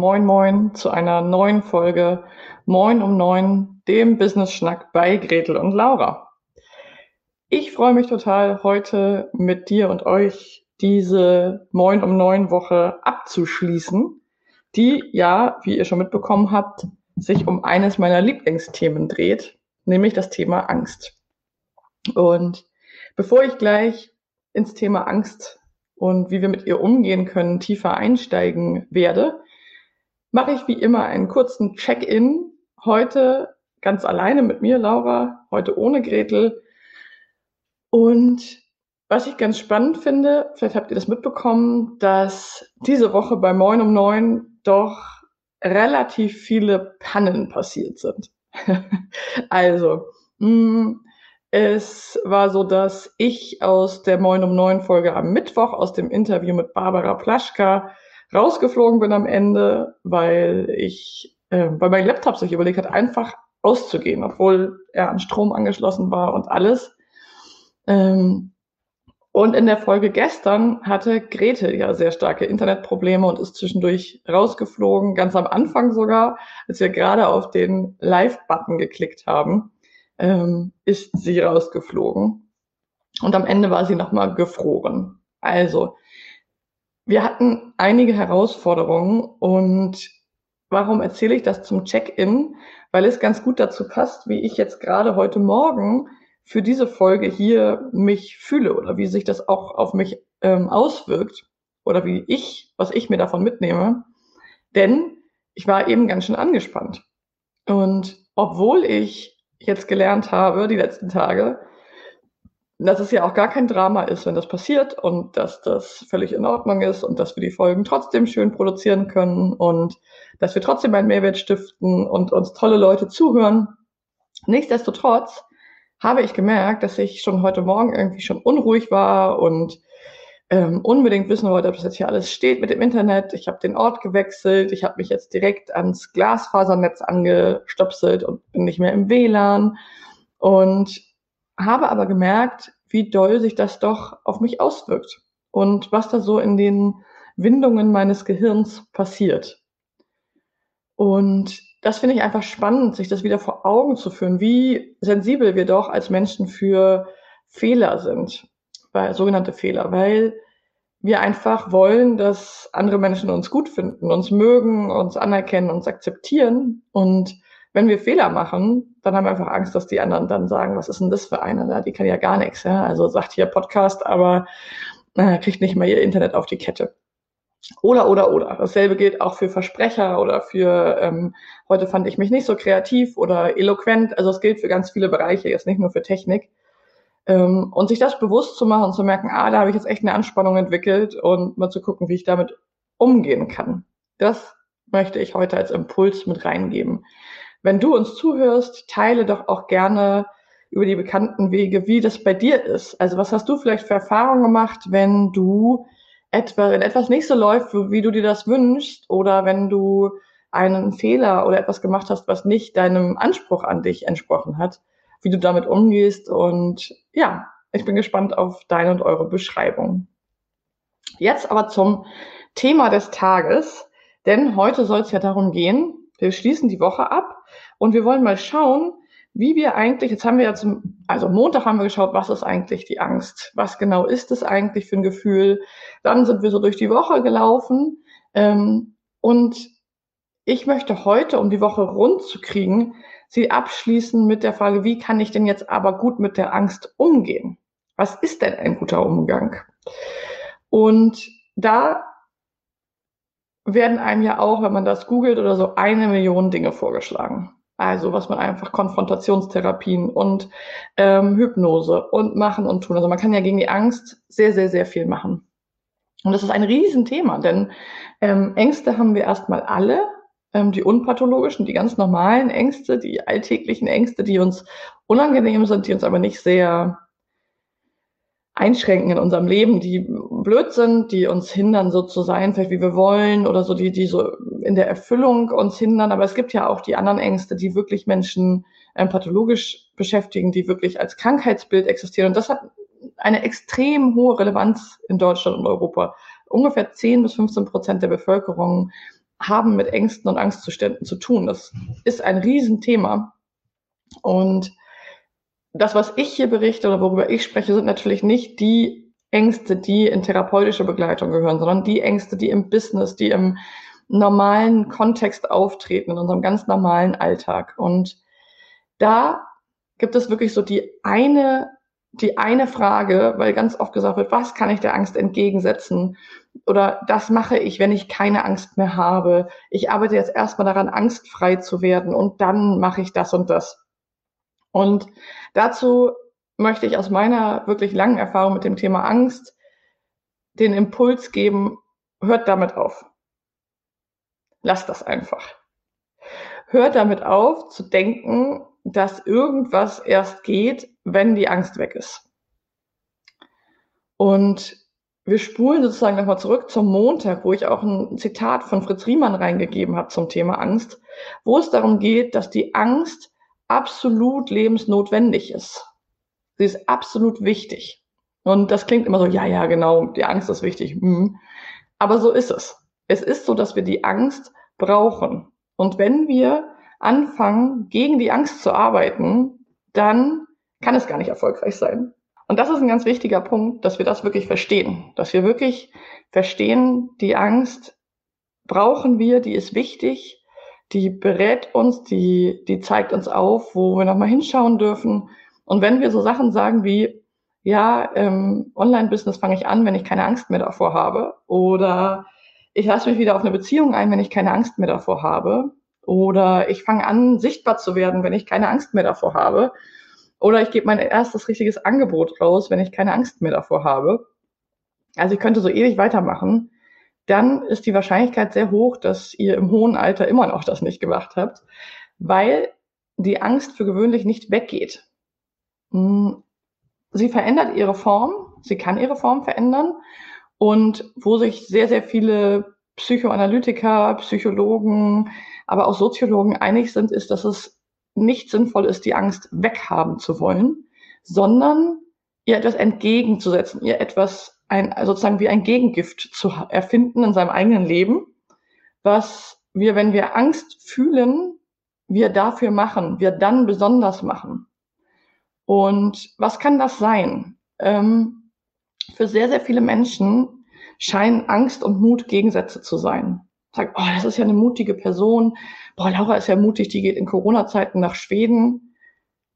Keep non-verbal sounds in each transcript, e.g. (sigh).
Moin Moin zu einer neuen Folge Moin um Neun, dem Business Schnack bei Gretel und Laura. Ich freue mich total, heute mit dir und euch diese Moin um Neun Woche abzuschließen die ja, wie ihr schon mitbekommen habt, sich um eines meiner Lieblingsthemen dreht, nämlich das Thema Angst. Und bevor ich gleich ins Thema Angst und wie wir mit ihr umgehen können, tiefer einsteigen werde, mache ich wie immer einen kurzen Check-in. Heute ganz alleine mit mir, Laura, heute ohne Gretel. Und was ich ganz spannend finde, vielleicht habt ihr das mitbekommen, dass diese Woche bei Moin um Neun doch relativ viele Pannen passiert sind. (laughs) also, mh, mm, es war so, dass ich aus der Moin um neun Folge am Mittwoch aus dem Interview mit Barbara Plaschka rausgeflogen bin am Ende, weil ich, äh, weil mein Laptop sich überlegt hat, einfach auszugehen, obwohl er an Strom angeschlossen war und alles. Ähm, und in der Folge gestern hatte Grete ja sehr starke Internetprobleme und ist zwischendurch rausgeflogen, ganz am Anfang sogar, als wir gerade auf den Live-Button geklickt haben, ähm, ist sie rausgeflogen. Und am Ende war sie nochmal gefroren. Also, wir hatten einige Herausforderungen und warum erzähle ich das zum Check-in? Weil es ganz gut dazu passt, wie ich jetzt gerade heute Morgen für diese Folge hier mich fühle oder wie sich das auch auf mich ähm, auswirkt oder wie ich, was ich mir davon mitnehme. Denn ich war eben ganz schön angespannt. Und obwohl ich jetzt gelernt habe, die letzten Tage, dass es ja auch gar kein Drama ist, wenn das passiert und dass das völlig in Ordnung ist und dass wir die Folgen trotzdem schön produzieren können und dass wir trotzdem einen Mehrwert stiften und uns tolle Leute zuhören. Nichtsdestotrotz habe ich gemerkt, dass ich schon heute Morgen irgendwie schon unruhig war und ähm, unbedingt wissen wollte, ob das jetzt hier alles steht mit dem Internet. Ich habe den Ort gewechselt, ich habe mich jetzt direkt ans Glasfasernetz angestopselt und bin nicht mehr im WLAN und habe aber gemerkt, wie doll sich das doch auf mich auswirkt und was da so in den Windungen meines Gehirns passiert. Und das finde ich einfach spannend, sich das wieder vor Augen zu führen, wie sensibel wir doch als Menschen für Fehler sind, weil, sogenannte Fehler, weil wir einfach wollen, dass andere Menschen uns gut finden, uns mögen, uns anerkennen, uns akzeptieren. Und wenn wir Fehler machen, dann haben wir einfach Angst, dass die anderen dann sagen, was ist denn das für eine? Ja, die kann ja gar nichts. Ja? Also sagt hier Podcast, aber äh, kriegt nicht mal ihr Internet auf die Kette. Oder, oder, oder. Dasselbe gilt auch für Versprecher oder für, ähm, heute fand ich mich nicht so kreativ oder eloquent. Also es gilt für ganz viele Bereiche, jetzt nicht nur für Technik. Ähm, und sich das bewusst zu machen und zu merken, ah, da habe ich jetzt echt eine Anspannung entwickelt und mal zu gucken, wie ich damit umgehen kann. Das möchte ich heute als Impuls mit reingeben. Wenn du uns zuhörst, teile doch auch gerne über die bekannten Wege, wie das bei dir ist. Also was hast du vielleicht für Erfahrungen gemacht, wenn du etwa, wenn etwas nicht so läuft, wie du dir das wünschst, oder wenn du einen Fehler oder etwas gemacht hast, was nicht deinem Anspruch an dich entsprochen hat, wie du damit umgehst. Und ja, ich bin gespannt auf deine und eure Beschreibung. Jetzt aber zum Thema des Tages, denn heute soll es ja darum gehen, wir schließen die Woche ab und wir wollen mal schauen, wie wir eigentlich, jetzt haben wir ja zum, also Montag haben wir geschaut, was ist eigentlich die Angst? Was genau ist es eigentlich für ein Gefühl? Dann sind wir so durch die Woche gelaufen ähm, und ich möchte heute, um die Woche rund zu kriegen, sie abschließen mit der Frage, wie kann ich denn jetzt aber gut mit der Angst umgehen? Was ist denn ein guter Umgang? Und da werden einem ja auch, wenn man das googelt oder so, eine Million Dinge vorgeschlagen. Also was man einfach Konfrontationstherapien und ähm, Hypnose und machen und tun. Also man kann ja gegen die Angst sehr, sehr, sehr viel machen. Und das ist ein Riesenthema, denn ähm, Ängste haben wir erstmal alle, ähm, die unpathologischen, die ganz normalen Ängste, die alltäglichen Ängste, die uns unangenehm sind, die uns aber nicht sehr einschränken in unserem Leben, die blöd sind, die uns hindern, so zu sein, vielleicht wie wir wollen oder so, die, die so in der Erfüllung uns hindern. Aber es gibt ja auch die anderen Ängste, die wirklich Menschen ähm, pathologisch beschäftigen, die wirklich als Krankheitsbild existieren. Und das hat eine extrem hohe Relevanz in Deutschland und Europa. Ungefähr 10 bis 15 Prozent der Bevölkerung haben mit Ängsten und Angstzuständen zu tun. Das ist ein Riesenthema. Und das, was ich hier berichte oder worüber ich spreche, sind natürlich nicht die Ängste, die in therapeutische Begleitung gehören, sondern die Ängste, die im Business, die im normalen Kontext auftreten, in unserem ganz normalen Alltag. Und da gibt es wirklich so die eine, die eine Frage, weil ganz oft gesagt wird, was kann ich der Angst entgegensetzen? Oder das mache ich, wenn ich keine Angst mehr habe. Ich arbeite jetzt erstmal daran, angstfrei zu werden und dann mache ich das und das. Und dazu möchte ich aus meiner wirklich langen Erfahrung mit dem Thema Angst den Impuls geben, hört damit auf. Lasst das einfach. Hört damit auf zu denken, dass irgendwas erst geht, wenn die Angst weg ist. Und wir spulen sozusagen nochmal zurück zum Montag, wo ich auch ein Zitat von Fritz Riemann reingegeben habe zum Thema Angst, wo es darum geht, dass die Angst absolut lebensnotwendig ist. Sie ist absolut wichtig. Und das klingt immer so, ja, ja, genau, die Angst ist wichtig. Hm. Aber so ist es. Es ist so, dass wir die Angst brauchen. Und wenn wir anfangen, gegen die Angst zu arbeiten, dann kann es gar nicht erfolgreich sein. Und das ist ein ganz wichtiger Punkt, dass wir das wirklich verstehen. Dass wir wirklich verstehen, die Angst brauchen wir, die ist wichtig die berät uns, die, die zeigt uns auf, wo wir nochmal hinschauen dürfen. Und wenn wir so Sachen sagen wie, ja, ähm, Online-Business fange ich an, wenn ich keine Angst mehr davor habe, oder ich lasse mich wieder auf eine Beziehung ein, wenn ich keine Angst mehr davor habe, oder ich fange an, sichtbar zu werden, wenn ich keine Angst mehr davor habe, oder ich gebe mein erstes richtiges Angebot raus, wenn ich keine Angst mehr davor habe. Also ich könnte so ewig weitermachen dann ist die Wahrscheinlichkeit sehr hoch, dass ihr im hohen Alter immer noch das nicht gemacht habt, weil die Angst für gewöhnlich nicht weggeht. Hm, sie verändert ihre Form, sie kann ihre Form verändern und wo sich sehr, sehr viele Psychoanalytiker, Psychologen, aber auch Soziologen einig sind, ist, dass es nicht sinnvoll ist, die Angst weghaben zu wollen, sondern ihr etwas entgegenzusetzen, ihr etwas ein, sozusagen wie ein Gegengift zu erfinden in seinem eigenen Leben, was wir, wenn wir Angst fühlen, wir dafür machen, wir dann besonders machen. Und was kann das sein? Ähm, für sehr, sehr viele Menschen scheinen Angst und Mut Gegensätze zu sein. Sagt, oh, das ist ja eine mutige Person. Boah, Laura ist ja mutig, die geht in Corona-Zeiten nach Schweden.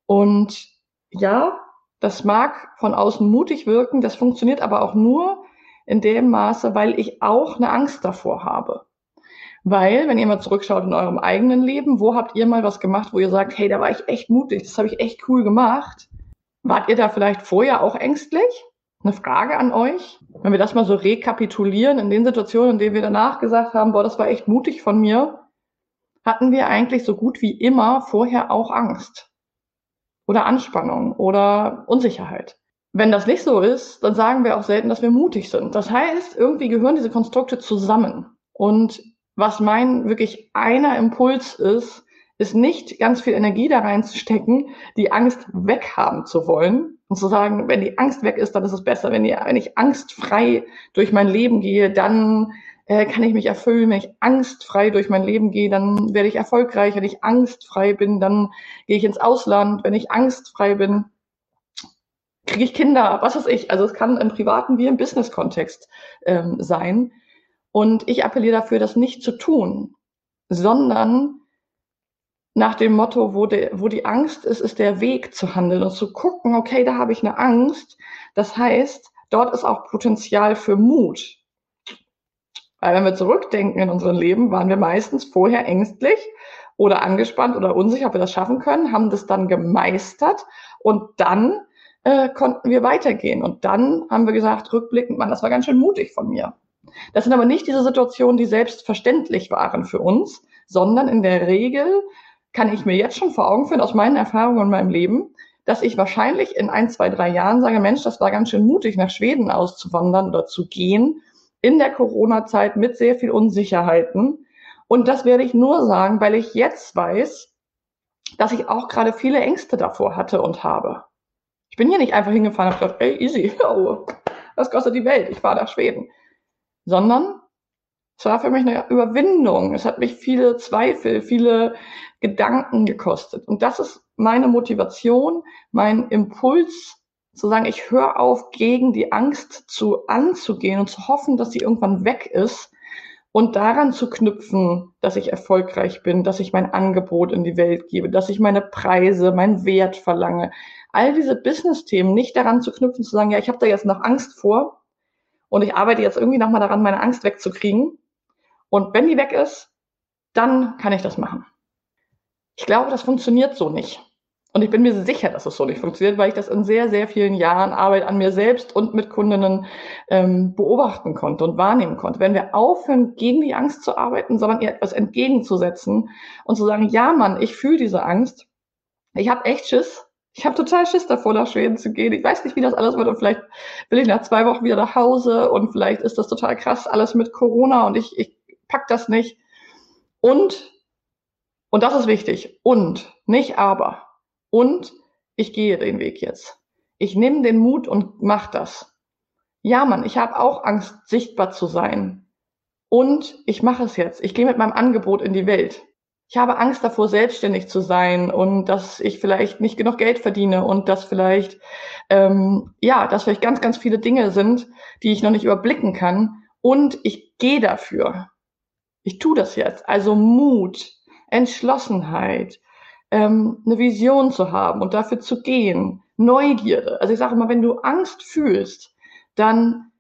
Und ja, das mag von außen mutig wirken, das funktioniert aber auch nur in dem Maße, weil ich auch eine Angst davor habe. Weil, wenn ihr mal zurückschaut in eurem eigenen Leben, wo habt ihr mal was gemacht, wo ihr sagt, hey, da war ich echt mutig, das habe ich echt cool gemacht. Wart ihr da vielleicht vorher auch ängstlich? Eine Frage an euch. Wenn wir das mal so rekapitulieren, in den Situationen, in denen wir danach gesagt haben, boah, das war echt mutig von mir, hatten wir eigentlich so gut wie immer vorher auch Angst oder Anspannung oder Unsicherheit. Wenn das nicht so ist, dann sagen wir auch selten, dass wir mutig sind. Das heißt, irgendwie gehören diese Konstrukte zusammen. Und was mein wirklich einer Impuls ist, ist nicht ganz viel Energie da reinzustecken, die Angst weghaben zu wollen und zu sagen, wenn die Angst weg ist, dann ist es besser. Wenn, die, wenn ich angstfrei durch mein Leben gehe, dann äh, kann ich mich erfüllen. Wenn ich angstfrei durch mein Leben gehe, dann werde ich erfolgreich. Wenn ich angstfrei bin, dann gehe ich ins Ausland. Wenn ich angstfrei bin, kriege ich Kinder, was weiß ich. Also es kann im privaten wie im Business-Kontext ähm, sein. Und ich appelliere dafür, das nicht zu tun. sondern nach dem Motto, wo, de, wo die Angst ist, ist der Weg zu handeln und zu gucken, okay, da habe ich eine Angst. Das heißt, dort ist auch Potenzial für Mut. Weil wenn wir zurückdenken in unserem Leben, waren wir meistens vorher ängstlich oder angespannt oder unsicher, ob wir das schaffen können, haben das dann gemeistert und dann äh, konnten wir weitergehen. Und dann haben wir gesagt, rückblickend, man, das war ganz schön mutig von mir. Das sind aber nicht diese Situationen, die selbstverständlich waren für uns, sondern in der Regel kann ich mir jetzt schon vor Augen führen, aus meinen Erfahrungen in meinem Leben, dass ich wahrscheinlich in ein, zwei, drei Jahren sage, Mensch, das war ganz schön mutig, nach Schweden auszuwandern oder zu gehen in der Corona-Zeit mit sehr viel Unsicherheiten. Und das werde ich nur sagen, weil ich jetzt weiß, dass ich auch gerade viele Ängste davor hatte und habe. Ich bin hier nicht einfach hingefahren und habe gedacht, ey, easy, (laughs) oh, was kostet die Welt? Ich fahre nach Schweden. Sondern es war für mich eine Überwindung. Es hat mich viele Zweifel, viele Gedanken gekostet. Und das ist meine Motivation, mein Impuls zu sagen, ich höre auf, gegen die Angst zu anzugehen und zu hoffen, dass sie irgendwann weg ist und daran zu knüpfen, dass ich erfolgreich bin, dass ich mein Angebot in die Welt gebe, dass ich meine Preise, meinen Wert verlange. All diese Business-Themen nicht daran zu knüpfen, zu sagen, ja, ich habe da jetzt noch Angst vor und ich arbeite jetzt irgendwie nochmal daran, meine Angst wegzukriegen. Und wenn die weg ist, dann kann ich das machen. Ich glaube, das funktioniert so nicht. Und ich bin mir sicher, dass es so nicht funktioniert, weil ich das in sehr, sehr vielen Jahren Arbeit an mir selbst und mit Kundinnen ähm, beobachten konnte und wahrnehmen konnte. Wenn wir aufhören, gegen die Angst zu arbeiten, sondern ihr etwas entgegenzusetzen und zu sagen, ja Mann, ich fühle diese Angst, ich habe echt Schiss, ich habe total Schiss davor, nach Schweden zu gehen. Ich weiß nicht, wie das alles wird und vielleicht will ich nach zwei Wochen wieder nach Hause und vielleicht ist das total krass, alles mit Corona und ich, ich pack das nicht. Und, und das ist wichtig, und, nicht aber und ich gehe den Weg jetzt. Ich nehme den Mut und mach das. Ja, Mann, ich habe auch Angst, sichtbar zu sein. Und ich mache es jetzt. Ich gehe mit meinem Angebot in die Welt. Ich habe Angst davor, selbstständig zu sein und dass ich vielleicht nicht genug Geld verdiene und dass vielleicht, ähm, ja, dass vielleicht ganz, ganz viele Dinge sind, die ich noch nicht überblicken kann. Und ich gehe dafür. Ich tue das jetzt. Also Mut, Entschlossenheit, ähm, eine Vision zu haben und dafür zu gehen, Neugierde. Also ich sage immer, wenn du Angst fühlst, dann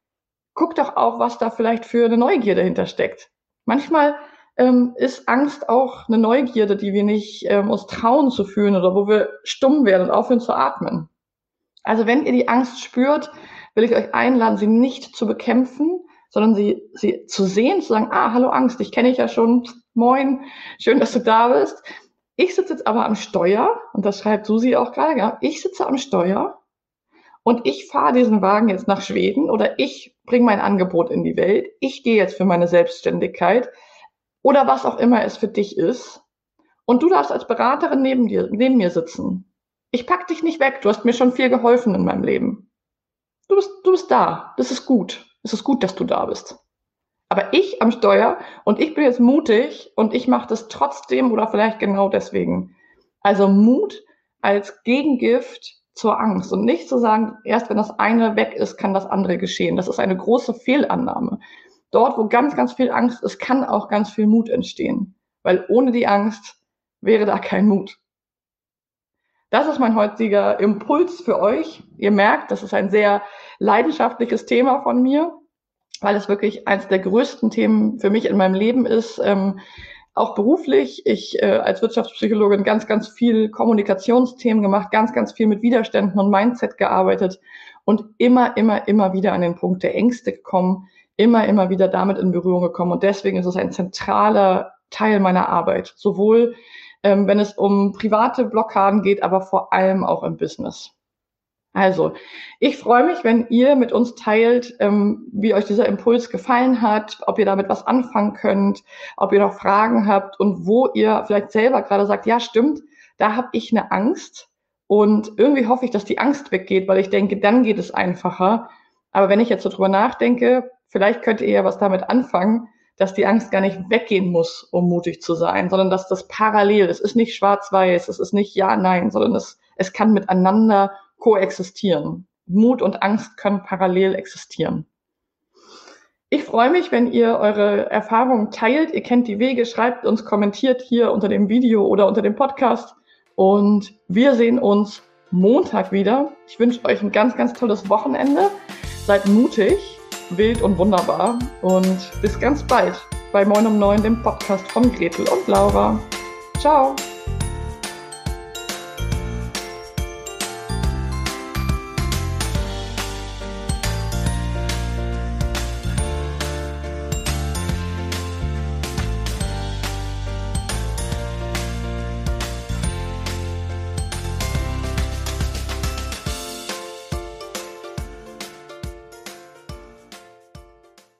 guck doch auch, was da vielleicht für eine Neugierde hintersteckt. Manchmal ähm, ist Angst auch eine Neugierde, die wir nicht ähm, uns trauen zu fühlen oder wo wir stumm werden und aufhören zu atmen. Also wenn ihr die Angst spürt, will ich euch einladen, sie nicht zu bekämpfen, sondern sie, sie zu sehen, zu sagen, ah, hallo Angst, ich kenne dich ja schon, moin, schön, dass du da bist. Ich sitze jetzt aber am Steuer, und das schreibt Susi auch gerade, ja, ich sitze am Steuer und ich fahre diesen Wagen jetzt nach Schweden oder ich bringe mein Angebot in die Welt, ich gehe jetzt für meine Selbstständigkeit oder was auch immer es für dich ist. Und du darfst als Beraterin neben dir, neben mir sitzen. Ich pack dich nicht weg. Du hast mir schon viel geholfen in meinem Leben. Du bist, du bist da. Das ist gut. Es ist gut, dass du da bist. Aber ich am Steuer und ich bin jetzt mutig und ich mache das trotzdem oder vielleicht genau deswegen. Also Mut als Gegengift zur Angst und nicht zu sagen, erst wenn das eine weg ist, kann das andere geschehen. Das ist eine große Fehlannahme. Dort, wo ganz, ganz viel Angst ist, kann auch ganz viel Mut entstehen. Weil ohne die Angst wäre da kein Mut. Das ist mein heutiger Impuls für euch. Ihr merkt, das ist ein sehr leidenschaftliches Thema von mir weil es wirklich eines der größten Themen für mich in meinem Leben ist. Ähm, auch beruflich. Ich äh, als Wirtschaftspsychologin ganz, ganz viel Kommunikationsthemen gemacht, ganz, ganz viel mit Widerständen und Mindset gearbeitet und immer, immer, immer wieder an den Punkt der Ängste gekommen, immer, immer wieder damit in Berührung gekommen. Und deswegen ist es ein zentraler Teil meiner Arbeit, sowohl ähm, wenn es um private Blockaden geht, aber vor allem auch im Business. Also, ich freue mich, wenn ihr mit uns teilt, ähm, wie euch dieser Impuls gefallen hat, ob ihr damit was anfangen könnt, ob ihr noch Fragen habt und wo ihr vielleicht selber gerade sagt, ja stimmt, da habe ich eine Angst und irgendwie hoffe ich, dass die Angst weggeht, weil ich denke, dann geht es einfacher. Aber wenn ich jetzt so drüber nachdenke, vielleicht könnt ihr ja was damit anfangen, dass die Angst gar nicht weggehen muss, um mutig zu sein, sondern dass das parallel ist. Es ist nicht schwarz-weiß, es ist nicht ja, nein, sondern es, es kann miteinander koexistieren. Mut und Angst können parallel existieren. Ich freue mich, wenn ihr eure Erfahrungen teilt. Ihr kennt die Wege, schreibt uns, kommentiert hier unter dem Video oder unter dem Podcast. Und wir sehen uns Montag wieder. Ich wünsche euch ein ganz, ganz tolles Wochenende. Seid mutig, wild und wunderbar. Und bis ganz bald bei Moin um 9, dem Podcast von Gretel und Laura. Ciao!